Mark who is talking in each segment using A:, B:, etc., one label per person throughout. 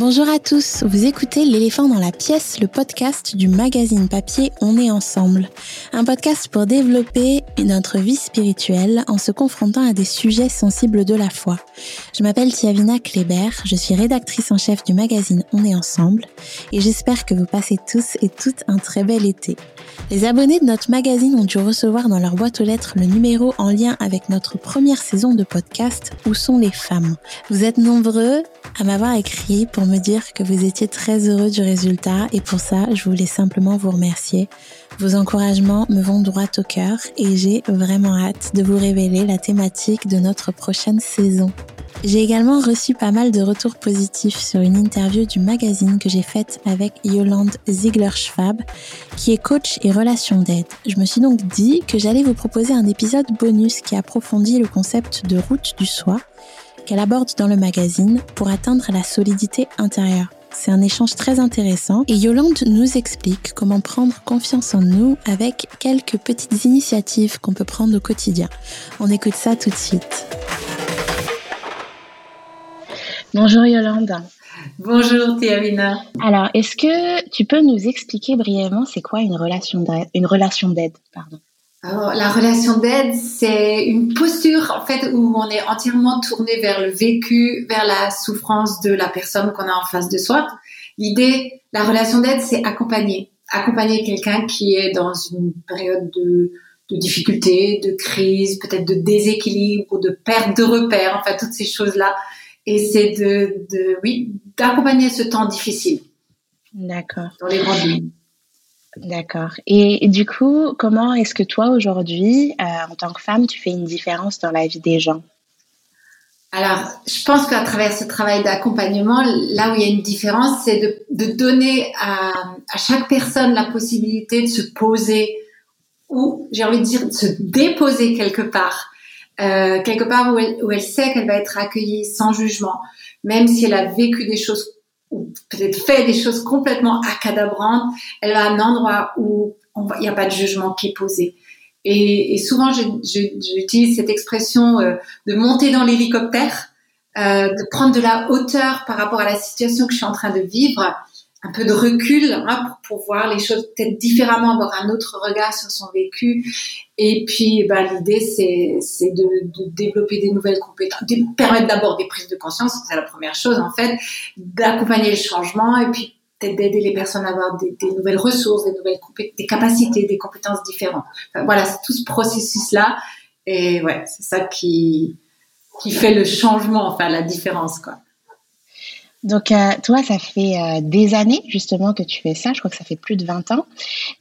A: Bonjour à tous, vous écoutez L'éléphant dans la pièce, le podcast du magazine papier On est ensemble. Un podcast pour développer notre vie spirituelle en se confrontant à des sujets sensibles de la foi. Je m'appelle Tiavina Kléber, je suis rédactrice en chef du magazine On est ensemble et j'espère que vous passez tous et toutes un très bel été. Les abonnés de notre magazine ont dû recevoir dans leur boîte aux lettres le numéro en lien avec notre première saison de podcast Où sont les femmes? Vous êtes nombreux à m'avoir écrit pour me dire que vous étiez très heureux du résultat et pour ça, je voulais simplement vous remercier. Vos encouragements me vont droit au cœur et j'ai vraiment hâte de vous révéler la thématique de notre prochaine saison. J'ai également reçu pas mal de retours positifs sur une interview du magazine que j'ai faite avec Yolande Ziegler-Schwab, qui est coach et relation d'aide. Je me suis donc dit que j'allais vous proposer un épisode bonus qui approfondit le concept de route du soi qu'elle aborde dans le magazine pour atteindre la solidité intérieure. C'est un échange très intéressant et Yolande nous explique comment prendre confiance en nous avec quelques petites initiatives qu'on peut prendre au quotidien. On écoute ça tout de suite. Bonjour Yolande.
B: Bonjour Théavina.
A: Alors, est-ce que tu peux nous expliquer brièvement c'est quoi une relation d'aide, une relation d'aide, pardon?
B: Alors, la relation d'aide, c'est une posture en fait où on est entièrement tourné vers le vécu, vers la souffrance de la personne qu'on a en face de soi. L'idée, la relation d'aide, c'est accompagner, accompagner quelqu'un qui est dans une période de, de difficulté, de crise, peut-être de déséquilibre ou de perte de repères, enfin toutes ces choses-là. Et c'est de, de, oui, d'accompagner ce temps difficile.
A: D'accord.
B: Dans les grandes lignes.
A: D'accord. Et, du coup, comment est-ce que toi, aujourd'hui, euh, en tant que femme, tu fais une différence dans la vie des gens?
B: Alors, je pense qu'à travers ce travail d'accompagnement, là où il y a une différence, c'est de, donner à, à, chaque personne la possibilité de se poser ou, j'ai envie de dire, de se déposer quelque part, euh, quelque part où elle, où elle sait qu'elle va être accueillie sans jugement, même si elle a vécu des choses ou peut-être fait des choses complètement accadabrantes, elle va un endroit où il n'y a pas de jugement qui est posé. Et, et souvent, j'utilise cette expression euh, de monter dans l'hélicoptère, euh, de prendre de la hauteur par rapport à la situation que je suis en train de vivre un peu de recul hein, pour, voir les choses peut-être différemment, avoir un autre regard sur son vécu. Et puis, bah, l'idée, c'est, c'est de, de, développer des nouvelles compétences, de permettre d'abord des prises de conscience, c'est la première chose en fait, d'accompagner le changement et puis peut-être d'aider les personnes à avoir des, des nouvelles ressources, des nouvelles des capacités, des compétences différentes. voilà, c'est tout ce processus-là. Et ouais, c'est ça qui, qui fait le changement, enfin la différence, quoi.
A: Donc, euh, toi, ça fait euh, des années justement que tu fais ça. Je crois que ça fait plus de 20 ans.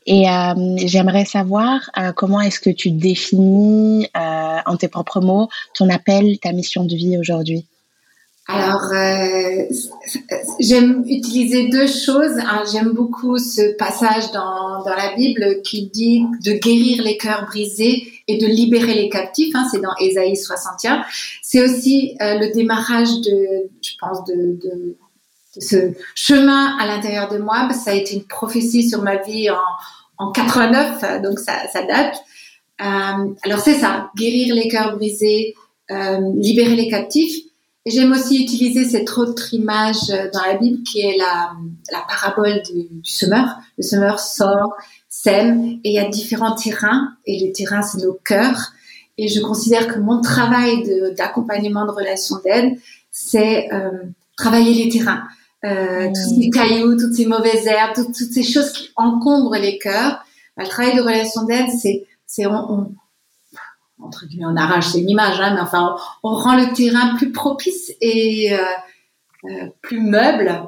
A: Et euh, j'aimerais savoir comment est-ce que tu définis en tes propres mots ton appel, ta mission de vie aujourd'hui?
B: Alors, j'aime utiliser deux choses. J'aime beaucoup ce passage dans, dans la Bible qui dit de guérir les cœurs brisés et de libérer les captifs. Hein, c'est dans Ésaïe 61. C'est aussi euh, le démarrage de, je pense, de, ce chemin à l'intérieur de moi. Ça a été une prophétie sur ma vie en, en 89, donc ça, date. Euh, alors c'est ça, guérir les cœurs brisés, euh, libérer les captifs. J'aime aussi utiliser cette autre image dans la Bible qui est la, la parabole du, du semeur. Le semeur sort, sème et il y a différents terrains et les terrains c'est nos cœurs. Et je considère que mon travail d'accompagnement de, relations d'aide c'est euh, travailler les terrains. Euh, mmh. tous ces cailloux toutes ces mauvaises herbes toutes, ces choses qui encombrent les cœurs. Bah, le travail de relation d'aide c'est c'est on, entre guillemets on arrache c'est une image hein, mais enfin on, rend le terrain plus propice et euh, plus meuble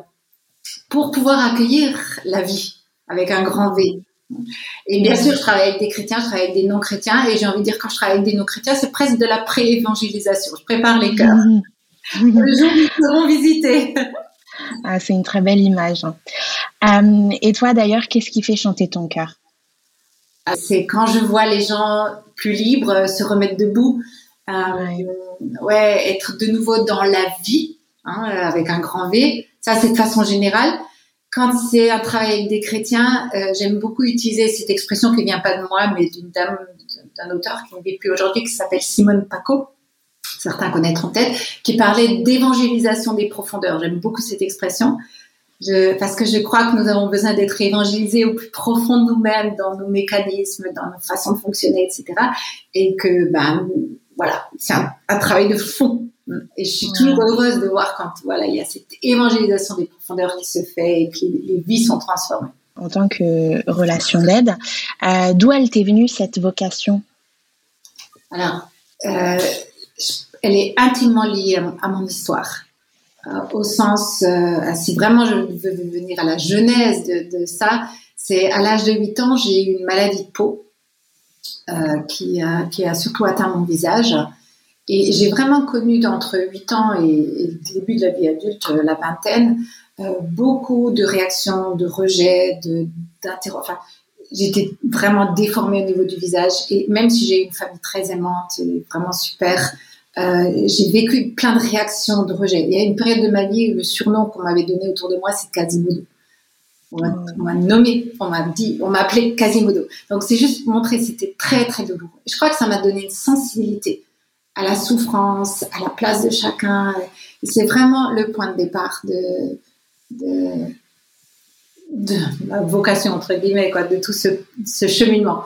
B: pour pouvoir accueillir la vie avec un grand V et bien sûr, je travaille avec des chrétiens, je travaille avec des non-chrétiens, et j'ai envie de dire, quand je travaille avec des non-chrétiens, c'est presque de la pré-évangélisation. Je prépare les cœurs. Mmh. Le jour où ils seront visités.
A: Ah, c'est une très belle image. Hein. Euh, et toi, d'ailleurs, qu'est-ce qui fait chanter ton cœur?
B: Ah, C'est quand je vois les gens plus libres se remettre debout, euh, ouais. être de nouveau dans la vie, hein, avec un grand V. Ça, c'est de façon générale quand c'est un travail avec des chrétiens, euh, j'aime beaucoup utiliser cette expression qui vient pas de moi, mais d'une dame, d'un auteur qui ne vit plus aujourd'hui, qui s'appelle Simone Paco. certains connaîtront peut-être, qui parlait d'évangélisation des profondeurs. J'aime beaucoup cette expression. parce que je crois que nous avons besoin d'être évangélisés au plus profond de nous-mêmes, dans nos mécanismes, dans nos façons de fonctionner, etc. Et que, ben, voilà, c'est un, travail de fond. Et je suis toujours heureuse de voir quand, voilà, il y a cette évangélisation des profondeurs qui se fait et que les, vies sont transformées.
A: En tant que relation d'aide, euh, d'où elle t'est venue cette vocation?
B: Alors, euh, elle est intimement liée à, mon histoire. Euh, au sens, euh, si vraiment je veux venir à la genèse de, ça, c'est à l'âge de 8 ans, j'ai eu une maladie de peau qui, qui a surtout atteint mon visage. Et j'ai vraiment connu entre 8 ans et, le début de la vie adulte, la vingtaine, beaucoup de réactions, de rejets, d'interrogations. Enfin, j'étais vraiment déformée au niveau du visage. Et même si j'ai une famille très aimante et vraiment super, euh, j'ai vécu plein de réactions de rejet. Il y a une période de ma vie où le surnom qu'on m'avait donné autour de moi, c'est Quasimodo. On m'a nommé, on m'a dit, on m'a appelé Quasimodo. Donc c'est juste montrer, c'était très très douloureux. Je crois que ça m'a donné une sensibilité à la souffrance, à la place de chacun. C'est vraiment le point de départ de, ma vocation entre guillemets, quoi, de tout ce, cheminement.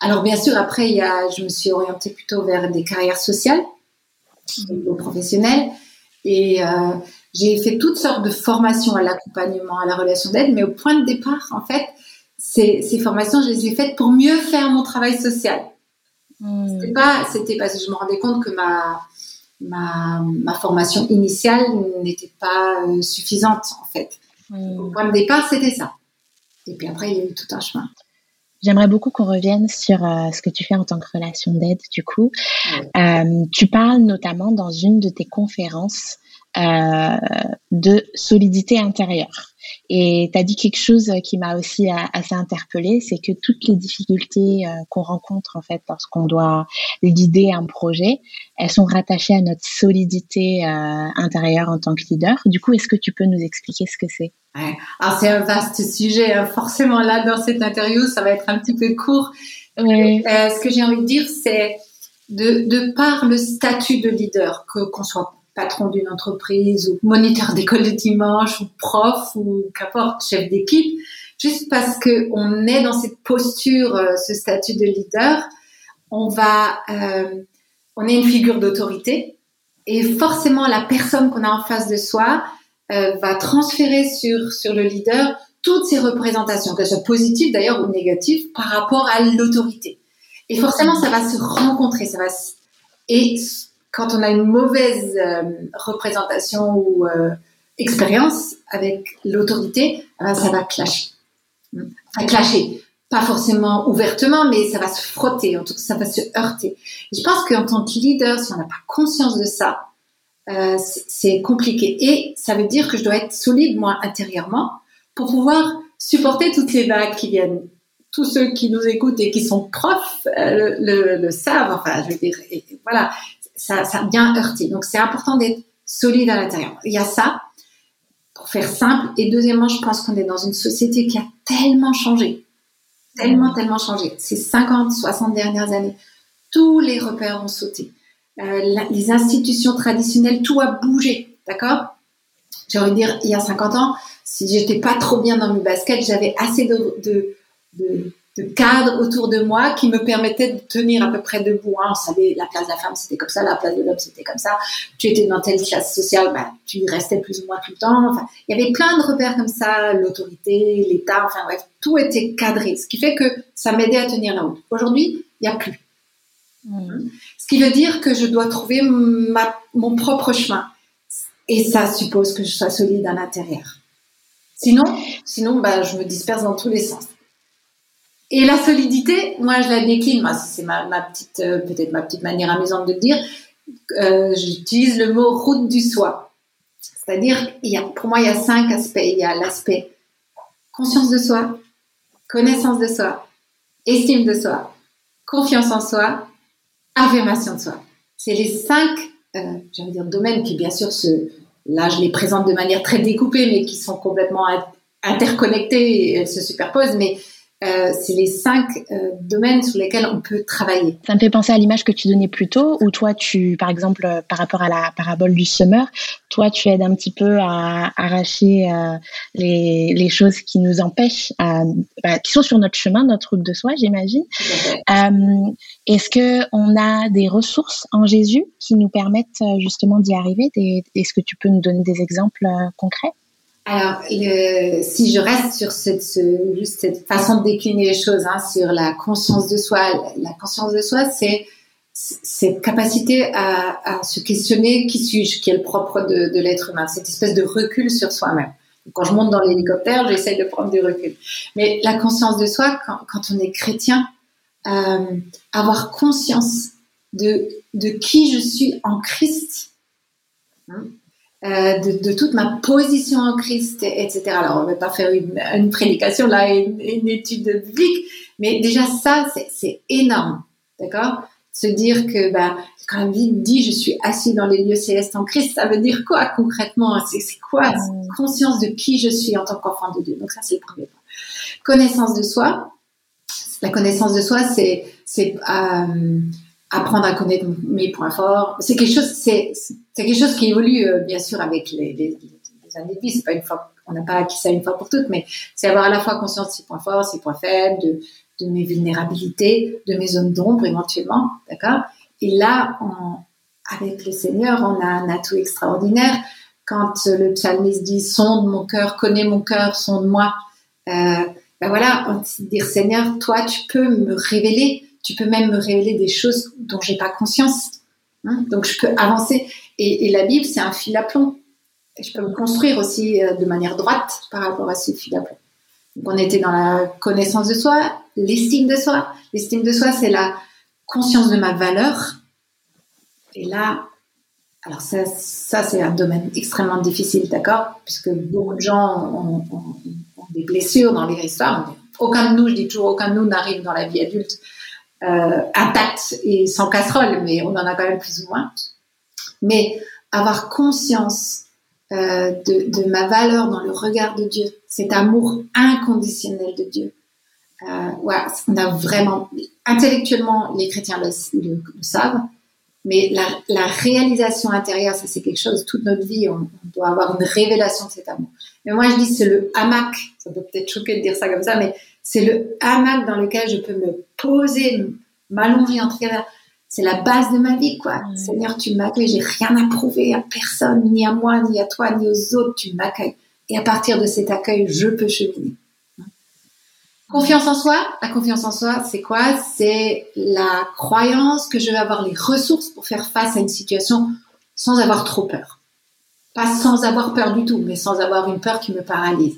B: Alors bien sûr, après, je me suis orientée plutôt vers des carrières sociales au professionnel. Et euh, j'ai fait toutes sortes de formations à l'accompagnement, à la relation d'aide, mais au point de départ, en fait, ces, formations, je les ai faites pour mieux faire mon travail social. Hmm. C'était pas, c'était parce que je me rendais compte que ma, ma, ma formation initiale n'était pas euh, suffisante, en fait. Hmm. Au point de départ, c'était ça. Et puis après, il y a eu tout un chemin.
A: J'aimerais beaucoup qu'on revienne sur euh, ce que tu fais en tant que relation d'aide, du coup. Euh, tu parles notamment dans une de tes conférences euh, de solidité intérieure. Et tu as dit quelque chose qui m'a aussi assez interpellée, c'est que toutes les difficultés qu'on rencontre en fait lorsqu'on doit guider un projet, elles sont rattachées à notre solidité intérieure en tant que leader. Du coup, est-ce que tu peux nous expliquer ce que c'est?
B: Alors c'est un vaste sujet. Hein. Forcément là dans cette interview, ça va être un petit peu court. Euh, ce que j'ai envie de dire, c'est de, de par le statut de leader, que qu'on soit patron d'une entreprise ou moniteur d'école de dimanche ou prof ou qu'importe chef d'équipe, juste parce que on est dans cette posture, euh, ce statut de leader, on va, euh, on est une figure d'autorité et forcément la personne qu'on a en face de soi, euh, va transférer sur, sur le leader toutes ces représentations, qu'elles soient positives d'ailleurs ou négatives, par rapport à l'autorité. Et forcément, ça va se rencontrer, ça va et quand on a une mauvaise euh, représentation ou euh, expérience avec l'autorité, eh ben, ça va clasher. Clasher. Pas forcément ouvertement, mais ça va se frotter, en tout cas, ça va se heurter. Je pense qu'en tant que leader, si on n'a pas conscience de ça, euh, c'est compliqué. Et ça veut dire que je dois être solide, moi, intérieurement, pour pouvoir supporter toutes les vagues qui viennent. Tous ceux qui nous écoutent et qui sont profs le, savent. Enfin, je veux dire, voilà, ça, ça a bien heurté. Donc, c'est important d'être solide à l'intérieur. Il y a ça, pour faire simple. Et deuxièmement, je pense qu'on est dans une société qui a tellement changé. Tellement, tellement changé. Ces 50, 60 dernières années, tous les repères ont sauté. Euh, les institutions traditionnelles, tout a bougé, d'accord? J'ai envie de dire, il y a 50 ans, si j'étais pas trop bien dans mes baskets, j'avais assez de, de cadres autour de moi qui me permettaient de tenir à peu près debout. Hein. On savait, la place de la femme, c'était comme ça, la place de l'homme, c'était comme ça. Tu étais dans telle classe sociale, bah, tu y restais plus ou moins tout le temps. Enfin, il y avait plein de repères comme ça, l'autorité, l'État, enfin bref, tout était cadré, ce qui fait que ça m'aidait à tenir la route. Aujourd'hui, il n'y a plus. Mm. Ce qui veut dire que je dois trouver mon propre chemin. Et ça suppose que je sois solide à l'intérieur. Sinon, sinon bah, je me disperse dans tous les sens. Et la solidité, moi, je la décline. Moi, c'est ma, petite, euh, peut-être ma petite manière amusante de dire. Euh, j'utilise le mot route du soi. C'est-à-dire, pour moi, il y a cinq aspects. Il y a l'aspect conscience de soi, connaissance de soi, estime de soi, confiance en soi affirmation de soi. C'est les cinq, euh, dire, domaines qui, bien sûr, là, je les présente de manière très découpée, mais qui sont complètement interconnectés et se superposent. Mais euh, c'est les cinq euh, domaines sur lesquels on peut travailler.
A: Ça me fait penser à l'image que tu donnais plus tôt, où toi, tu, par exemple, euh, par rapport à la parabole du semeur, toi, tu aides un petit peu à arracher les, les, choses qui nous empêchent, bah, qui sont sur notre chemin, notre route de soi, j'imagine. Est-ce que on a des ressources en Jésus qui nous permettent justement d'y arriver? Est-ce que tu peux nous donner des exemples concrets?
B: Alors, si je reste sur cette, façon de décliner les choses, hein, sur la conscience de soi, la conscience de soi, c'est cette capacité à, se questionner qui suis-je, qui est le propre de, l'être humain, cette espèce de recul sur soi-même. Quand je monte dans l'hélicoptère, j'essaye de prendre du recul. Mais la conscience de soi, quand, on est chrétien, euh, avoir conscience de, de qui je suis en Christ, hein, euh, de, de, toute ma position en Christ, etc. Alors, on ne va pas faire une, une prédication là, une, une, étude biblique, mais déjà ça, c'est énorme, d'accord? Se dire que, bah, quand la Bible dit je suis assis dans les lieux célestes en Christ, ça veut dire quoi concrètement? C'est quoi? Mm. Conscience de qui je suis en tant qu'enfant de Dieu. Donc ça, c'est le premier point. Connaissance de soi. La connaissance de soi, c'est c'est euh, apprendre à connaître mes points forts. C'est quelque chose, c'est, quelque chose qui évolue euh, bien sûr avec les, années de vie. C'est pas une fois, on n'a pas acquis ça une fois pour toutes, mais c'est avoir à la fois conscience de ses points forts, ses points faibles, de, mes vulnérabilités, de mes zones d'ombre éventuellement, d'accord? Et là, avec le Seigneur, on a un atout extraordinaire. Quand le psalmiste dit sonde mon cœur, connais mon cœur, sonde moi. Euh, ben voilà, dire Seigneur, toi tu peux me révéler tu peux même me révéler des choses dont j'ai pas conscience. Hein. Donc je peux avancer. Et, la Bible, c'est un fil à plomb. Je peux me construire aussi euh, de manière droite par rapport à ce fil à plomb. Donc on était dans la connaissance de soi, l'estime de soi. L'estime de soi, c'est la conscience de ma valeur. Et là, alors ça, ça c'est un domaine extrêmement difficile, d'accord? Puisque beaucoup de gens ont, ont, des blessures dans les histoires. Aucun de nous, je dis toujours, aucun de nous n'arrive dans la vie adulte euh, intact et sans casserole, mais on en a quand même plus ou moins. Mais avoir conscience euh, de, ma valeur dans le regard de Dieu, cet amour inconditionnel de Dieu. Euh, ouais, on a vraiment, intellectuellement, les chrétiens le, savent, mais la, la, réalisation intérieure, ça c'est quelque chose, toute notre vie, on, on, doit avoir une révélation de cet amour. Mais moi je dis c'est le hamac, ça peut peut-être choquer de dire ça comme ça, mais c'est le hamac dans lequel je peux me poser, m'allonger en travers. C'est la base de ma vie, quoi. Seigneur, tu m'accueilles, j'ai rien à prouver à personne, ni à moi, ni à toi, ni aux autres, tu m'accueilles. Et à partir de cet accueil, je peux cheminer. Confiance en soi, la confiance en soi, c'est quoi? C'est la croyance que je vais avoir les ressources pour faire face à une situation sans avoir trop peur. Pas sans avoir peur du tout, mais sans avoir une peur qui me paralyse.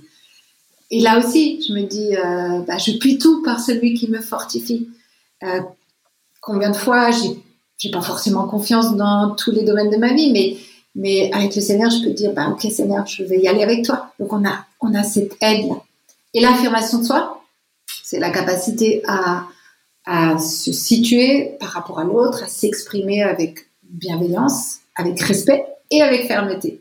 B: Et là aussi, je me dis, euh, bah, je puis tout par celui qui me fortifie. Euh, combien de fois j'ai, pas forcément confiance dans tous les domaines de ma vie, mais mais avec le Seigneur, je peux dire, bah ok Seigneur, je vais y aller avec toi. Donc on a on a cette aide là. Et l'affirmation de soi, c'est la capacité à à se situer par rapport à l'autre, à s'exprimer avec bienveillance, avec respect et avec fermeté.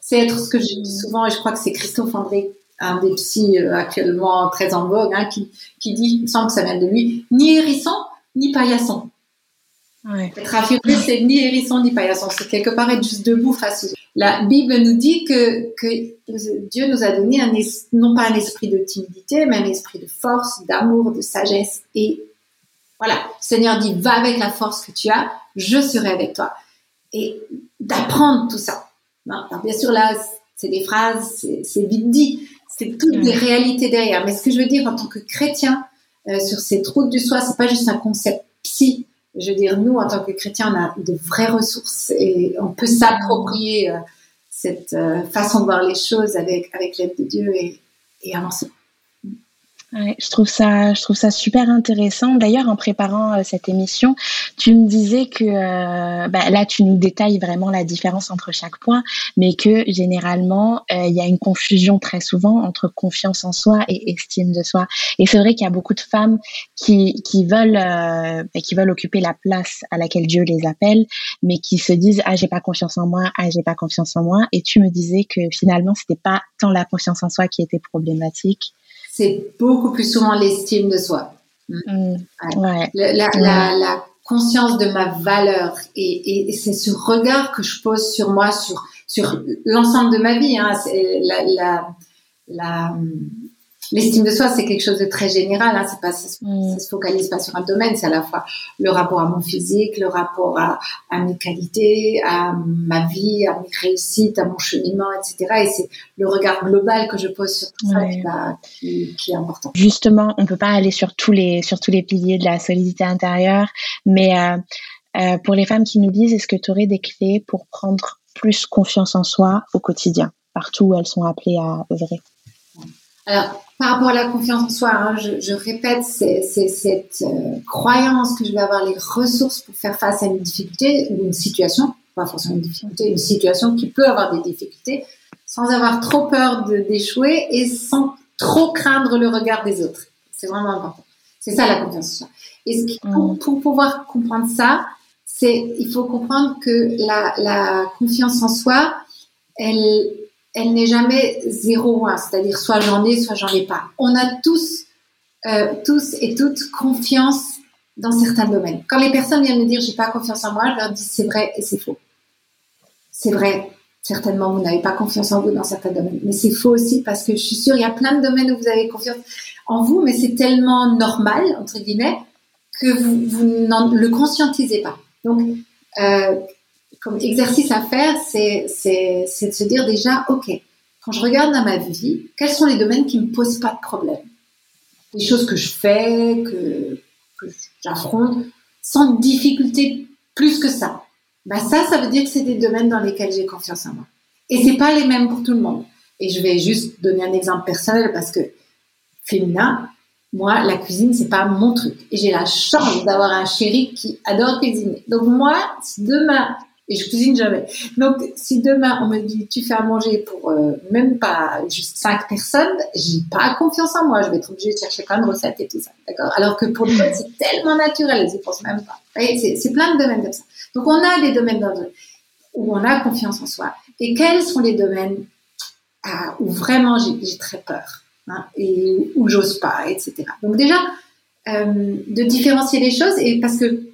B: C'est être ce que je dis souvent, et je crois que c'est Christophe André un des psys euh, actuellement très en vogue, hein, qui, qui dit, il me semble que ça vient de lui, ni hérisson, ni paillasson. Ouais. Être affirmé, c'est ni hérisson, ni paillasson. C'est quelque part être juste debout face La Bible nous dit que, que Dieu nous a donné un non pas un esprit de timidité, mais un esprit de force, d'amour, de sagesse. Et voilà, le Seigneur dit, va avec la force que tu as, je serai avec toi. Et d'apprendre tout ça. Alors, bien sûr, là, c'est des phrases, c'est vite dit, c'est toutes les réalités derrière. Mais ce que je veux dire en tant que chrétien, euh, sur cette route du soi, c'est pas juste un concept psy. Je veux dire, nous, en tant que chrétiens, on a de vraies ressources et on peut s'approprier euh, cette euh, façon de voir les choses avec, l'aide de Dieu et, et avancer.
A: Ouais, je trouve ça, je trouve ça super intéressant. D'ailleurs, en préparant euh, cette émission, tu me disais que euh, bah, là, tu nous détailles vraiment la différence entre chaque point, mais que généralement, euh, il y a une confusion très souvent entre confiance en soi et estime de soi. Et c'est vrai qu'il y a beaucoup de femmes qui, qui veulent, bah, qui veulent occuper la place à laquelle Dieu les appelle, mais qui se disent ah j'ai pas confiance en moi, ah j'ai pas confiance en moi. Et tu me disais que finalement, c'était pas tant la confiance en soi qui était problématique
B: c'est beaucoup plus souvent l'estime de soi.
A: Mm.
B: La, conscience de ma valeur et, c'est ce regard que je pose sur moi, sur, sur l'ensemble de ma vie. Hein. la, la, L'estime de soi, c'est quelque chose de très général. Hein. C'est pas, ça, mm. se focalise pas sur un domaine. C'est à la fois le rapport à mon physique, le rapport à, à mes qualités, à ma vie, à mes réussites, à mon cheminement, etc. Et c'est le regard global que je pose sur tout ça qui, qui, est important.
A: Justement, on peut pas aller sur tous les sur tous les piliers de la solidité intérieure, mais euh, euh, pour les femmes qui nous disent, est-ce que tu aurais des clés pour prendre plus confiance en soi au quotidien, partout où elles sont appelées à œuvrer?
B: Alors, par rapport à la confiance en soi, hein, je, répète, c'est cette euh, croyance que je vais avoir les ressources pour faire face à une difficulté ou une situation, pas forcément une difficulté, une situation qui peut avoir des difficultés, sans avoir trop peur d'échouer et sans trop craindre le regard des autres. C'est vraiment important. C'est ça la confiance en soi. Et pour, pour, pouvoir comprendre ça, c'est il faut comprendre que la, la confiance en soi, elle elle n'est jamais zéro un, c'est-à-dire soit j'en ai, soit j'en ai pas. On a tous, euh, tous et toutes confiance dans certains domaines. Quand les personnes viennent me dire j'ai pas confiance en moi, je leur dis c'est vrai et c'est faux. C'est vrai, certainement vous n'avez pas confiance en vous dans certains domaines, mais c'est faux aussi parce que je suis sûre il y a plein de domaines où vous avez confiance en vous, mais c'est tellement normal entre guillemets que vous, vous ne le conscientisez pas. Donc euh, comme exercice à faire, c'est, de se dire déjà, OK, quand je regarde dans ma vie, quels sont les domaines qui ne me posent pas de problème? Des choses que je fais, que, j'affronte, sans difficulté plus que ça. Ben ça, ça veut dire que c'est des domaines dans lesquels j'ai confiance en moi. Et c'est pas les mêmes pour tout le monde. Et je vais juste donner un exemple personnel parce que féminin, moi, la cuisine, c'est pas mon truc. Et j'ai la chance d'avoir un chéri qui adore cuisiner. Donc moi, si demain et je cuisine jamais. Donc, si demain on me dit tu fais à manger pour euh, même pas juste cinq personnes, j'ai pas confiance en moi. Je vais être obligée de chercher plein de recettes et tout ça, d'accord? Alors que pour les autres, c'est tellement naturel, ils y pensent même pas. C'est plein de domaines comme ça. Donc, on a des domaines dans où on a confiance en soi. Et quels sont les domaines ah, où vraiment j'ai très peur hein, et où j'ose pas, etc. Donc déjà, euh, de différencier les choses et parce que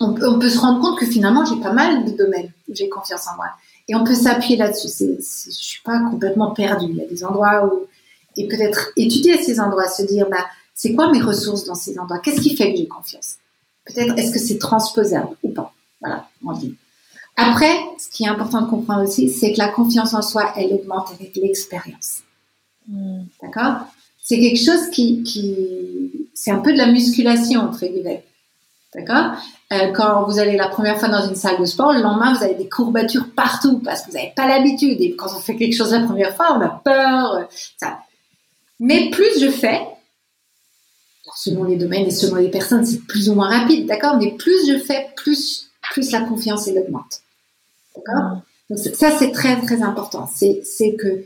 B: on, peut se rendre compte que finalement, j'ai pas mal de domaines où j'ai confiance en moi. Et on peut s'appuyer là-dessus. Je suis pas complètement perdue. Il y a des endroits où, et peut-être étudier ces endroits, se dire, bah, c'est quoi mes ressources dans ces endroits? Qu'est-ce qui fait que j'ai confiance? Peut-être, est-ce que c'est transposable ou pas? Voilà, on dit. Après, ce qui est important de comprendre aussi, c'est que la confiance en soi, elle augmente avec l'expérience. Hmm. D'accord? C'est quelque chose qui, qui c'est un peu de la musculation, entre guillemets. D'accord? Euh, Quand vous allez la première fois dans une salle de sport, le lendemain, vous avez des courbatures partout parce que vous n'avez pas l'habitude. Et quand on fait quelque chose la première fois, on a peur. Euh, ça. Mais plus je fais, selon les domaines et selon les personnes, c'est plus ou moins rapide, d'accord? Mais plus je fais, plus, plus la confiance elle augmente. D'accord? Donc ça, c'est très, très important. C'est que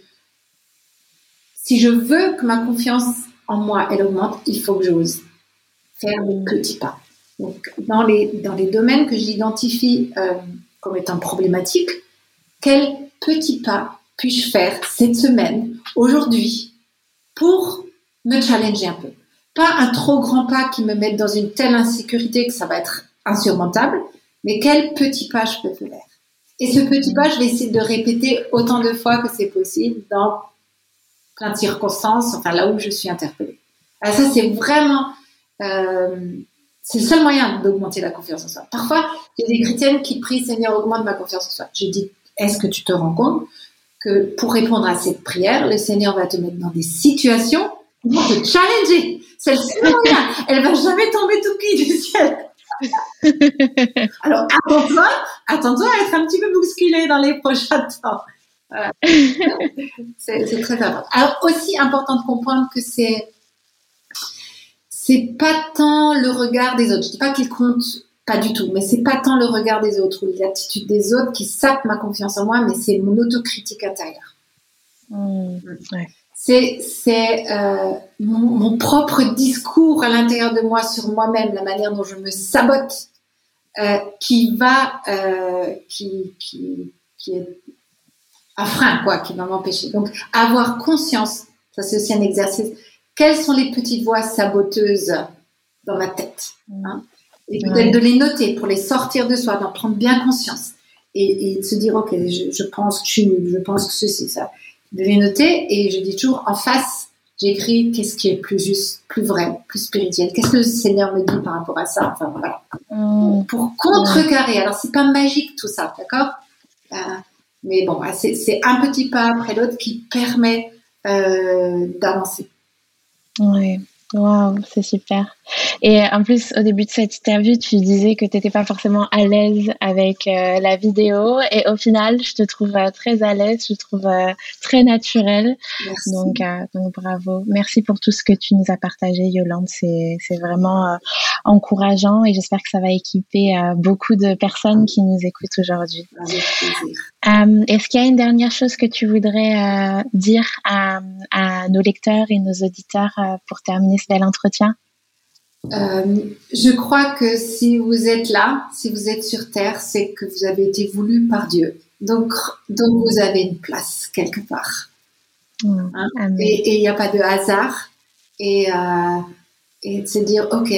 B: si je veux que ma confiance en moi, elle augmente, il faut que j'ose faire des petits pas. Dans les, dans les domaines que j'identifie euh, comme étant problématiques, quel petit pas puis-je faire cette semaine, aujourd'hui, pour me challenger un peu? Pas un trop grand pas qui me mette dans une telle insécurité que ça va être insurmontable, mais quel petit pas je peux faire? Et ce petit pas, je vais essayer de répéter autant de fois que c'est possible dans plein de circonstances, enfin là où je suis interpellée. Alors ça, c'est vraiment... Euh, c'est le seul moyen d'augmenter la confiance en soi. Parfois, il y a des chrétiennes qui prient Seigneur, augmente ma confiance en soi. Je dis, est-ce que tu te rends compte que pour répondre à cette prière, le Seigneur va te mettre dans des situations où va te challenger. C'est le seul moyen. Elle va jamais tomber tout cuit du ciel. Alors, attends-toi, attends-toi à être un petit peu bousculé dans les prochains temps. c'est très important. Alors, aussi important de comprendre que c'est c'est pas tant le regard des autres. Je dis pas qu'il compte pas du tout, mais c'est pas tant le regard des autres ou l'attitude des autres qui sape ma confiance en moi, mais c'est mon autocritique intérieure. Mmh, c'est euh, mon, propre discours à l'intérieur de moi sur moi-même, la manière dont je me sabote, euh, qui va, euh, qui, qui, qui est un frein, quoi, qui va m'empêcher. Donc, avoir conscience, ça c'est aussi un exercice, quelles sont les petites voix saboteuses dans ma tête hein? Et peut-être de les noter pour les sortir de soi, d'en prendre bien conscience. Et, de se dire, ok, je, pense que je suis nulle, je pense que ceci, ça. De les noter et je dis toujours en face, j'écris qu'est-ce qui est plus juste, plus vrai, plus spirituel. Qu'est-ce que le Seigneur me dit par rapport à ça? Enfin voilà. Mm. Pour contrecarrer. Alors c'est pas magique tout ça, d'accord? Euh, Mais bon, c'est un petit pas après l'autre qui permet euh, d'avancer.
A: Oui. Wow, c'est super. Et en plus, au début de cette interview, tu disais que tu n'étais pas forcément à l'aise avec euh, la vidéo. Et au final, je te trouve euh, très à l'aise, je te trouve euh, très naturel. Donc, donc, bravo. Merci pour tout ce que tu nous as partagé, Yolande. C'est, c'est vraiment encourageant et j'espère que ça va équiper beaucoup de personnes qui nous écoutent aujourd'hui. Est-ce qu'il y a une dernière chose que tu voudrais dire à, à nos lecteurs et nos auditeurs pour terminer ce bel entretien?
B: Euh, je crois que si vous êtes là, si vous êtes sur Terre, c'est que vous avez été voulu par Dieu. Donc, donc vous avez une place quelque part. Hein? Et il n'y a pas de hasard. Et, euh, et de se dire, OK,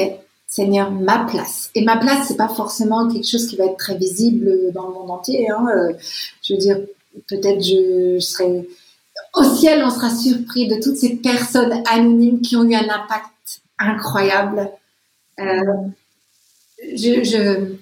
B: Seigneur, ma place. Et ma place, c'est pas forcément quelque chose qui va être très visible dans le monde entier. Hein. Euh, je veux dire, peut-être je, je serai au ciel, on sera surpris de toutes ces personnes anonymes qui ont eu un impact incroyable. Euh, je,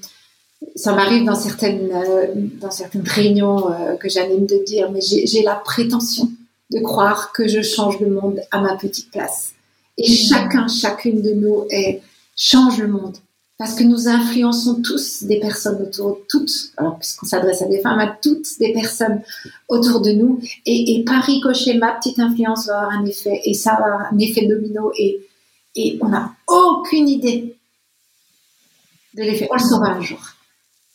B: ça m'arrive dans certaines, euh, dans certaines réunions euh, que j'anime de dire, mais j'ai la prétention de croire que je change le monde à ma petite place. Et chacun, chacune de nous est, change le monde. Parce que nous influençons tous des personnes autour, toutes, alors puisqu'on s'adresse à des femmes, à toutes des personnes autour de nous. Et, et par ricochet, ma petite influence va avoir un effet, et ça va avoir un effet domino. Et, et on n'a aucune idée de l'effet. On le saura un jour.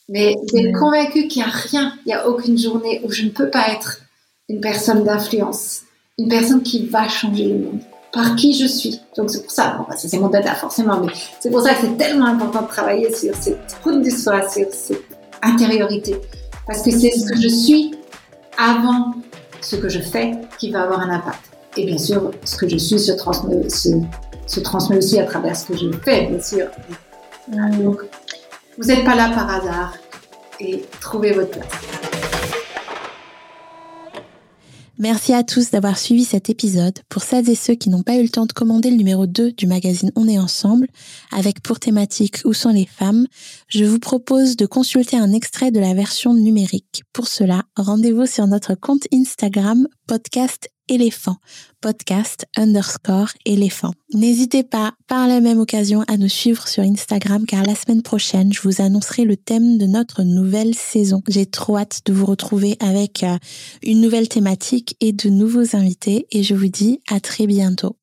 B: Mais j'ai convaincu qu'il n'y a rien, il n'y a aucune journée où je ne peux pas être une personne d'influence, une personne qui va changer le monde, par qui je suis. Donc c'est pour ça, bon, bah, ça c'est mon dada forcément, mais c'est pour ça que c'est tellement important de travailler sur cette route du soi, sur cette intériorité. Parce que c'est ce que je suis avant ce que je fais qui va avoir un impact. Et bien sûr, ce que je suis se transmet, se se transmet aussi à travers ce que je fais, bien sûr. Donc, vous n'êtes pas là par hasard et trouvez votre place.
A: Merci à tous d'avoir suivi cet épisode. Pour celles et ceux qui n'ont pas eu le temps de commander le numéro 2 du magazine On est ensemble, avec pour thématique Où sont les femmes, je vous propose de consulter un extrait de la version numérique. Pour cela, rendez-vous sur notre compte Instagram podcast éléphant, podcast underscore éléphant. N'hésitez pas par la même occasion à nous suivre sur Instagram car la semaine prochaine, je vous annoncerai le thème de notre nouvelle saison. J'ai trop hâte de vous retrouver avec euh, une nouvelle thématique et de nouveaux invités et je vous dis à très bientôt.